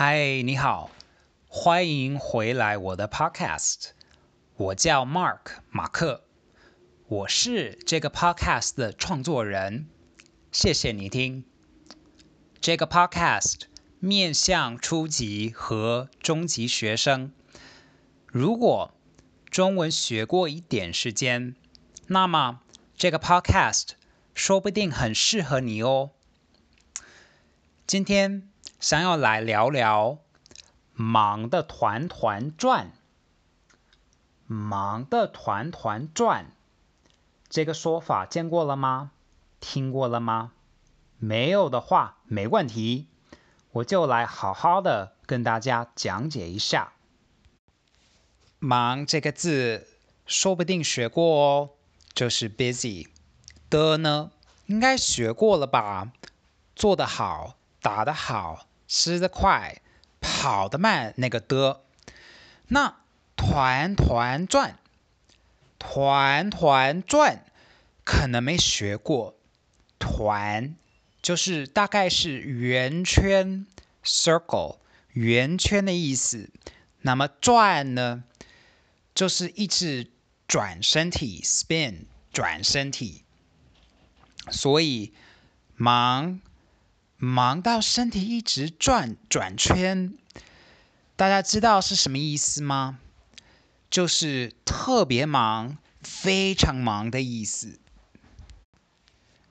嗨你好，欢迎回来我的 Podcast。我叫 Mark 马克，我是这个 Podcast 的创作人。谢谢你听。这个 Podcast 面向初级和中级学生。如果中文学过一点时间，那么这个 Podcast 说不定很适合你哦。今天想要来聊聊忙的团团转。忙的团团转，这个说法见过了吗？听过了吗？没有的话没问题，我就来好好的跟大家讲解一下。忙这个字，说不定学过哦，就是 busy 的呢，应该学过了吧？做得好，打得好，吃得快，跑得慢，那个的，那。团团转，团团转，可能没学过。团就是大概是圆圈 （circle），圆圈的意思。那么转呢，就是一直转身体 （spin），转身体。所以忙忙到身体一直转转圈，大家知道是什么意思吗？就是特别忙、非常忙的意思。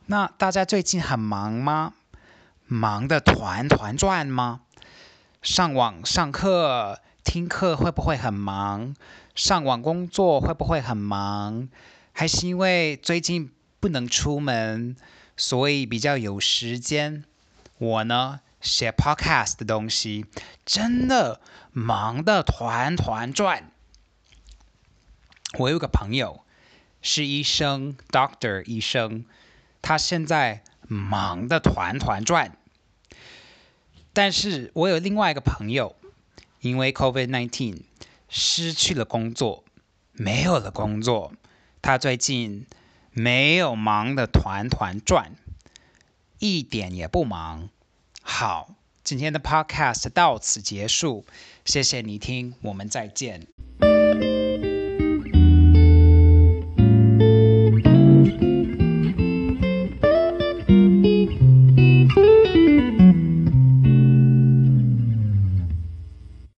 那大家最近很忙吗？忙得团团转吗？上网上课、听课会不会很忙？上网工作会不会很忙？还是因为最近不能出门，所以比较有时间？我呢，写 podcast 的东西，真的忙得团团转。我有个朋友是医生，Doctor 医生，他现在忙得团团转。但是我有另外一个朋友，因为 COVID-19 失去了工作，没有了工作。他最近没有忙得团团转，一点也不忙。好，今天的 Podcast 到此结束，谢谢你听，我们再见。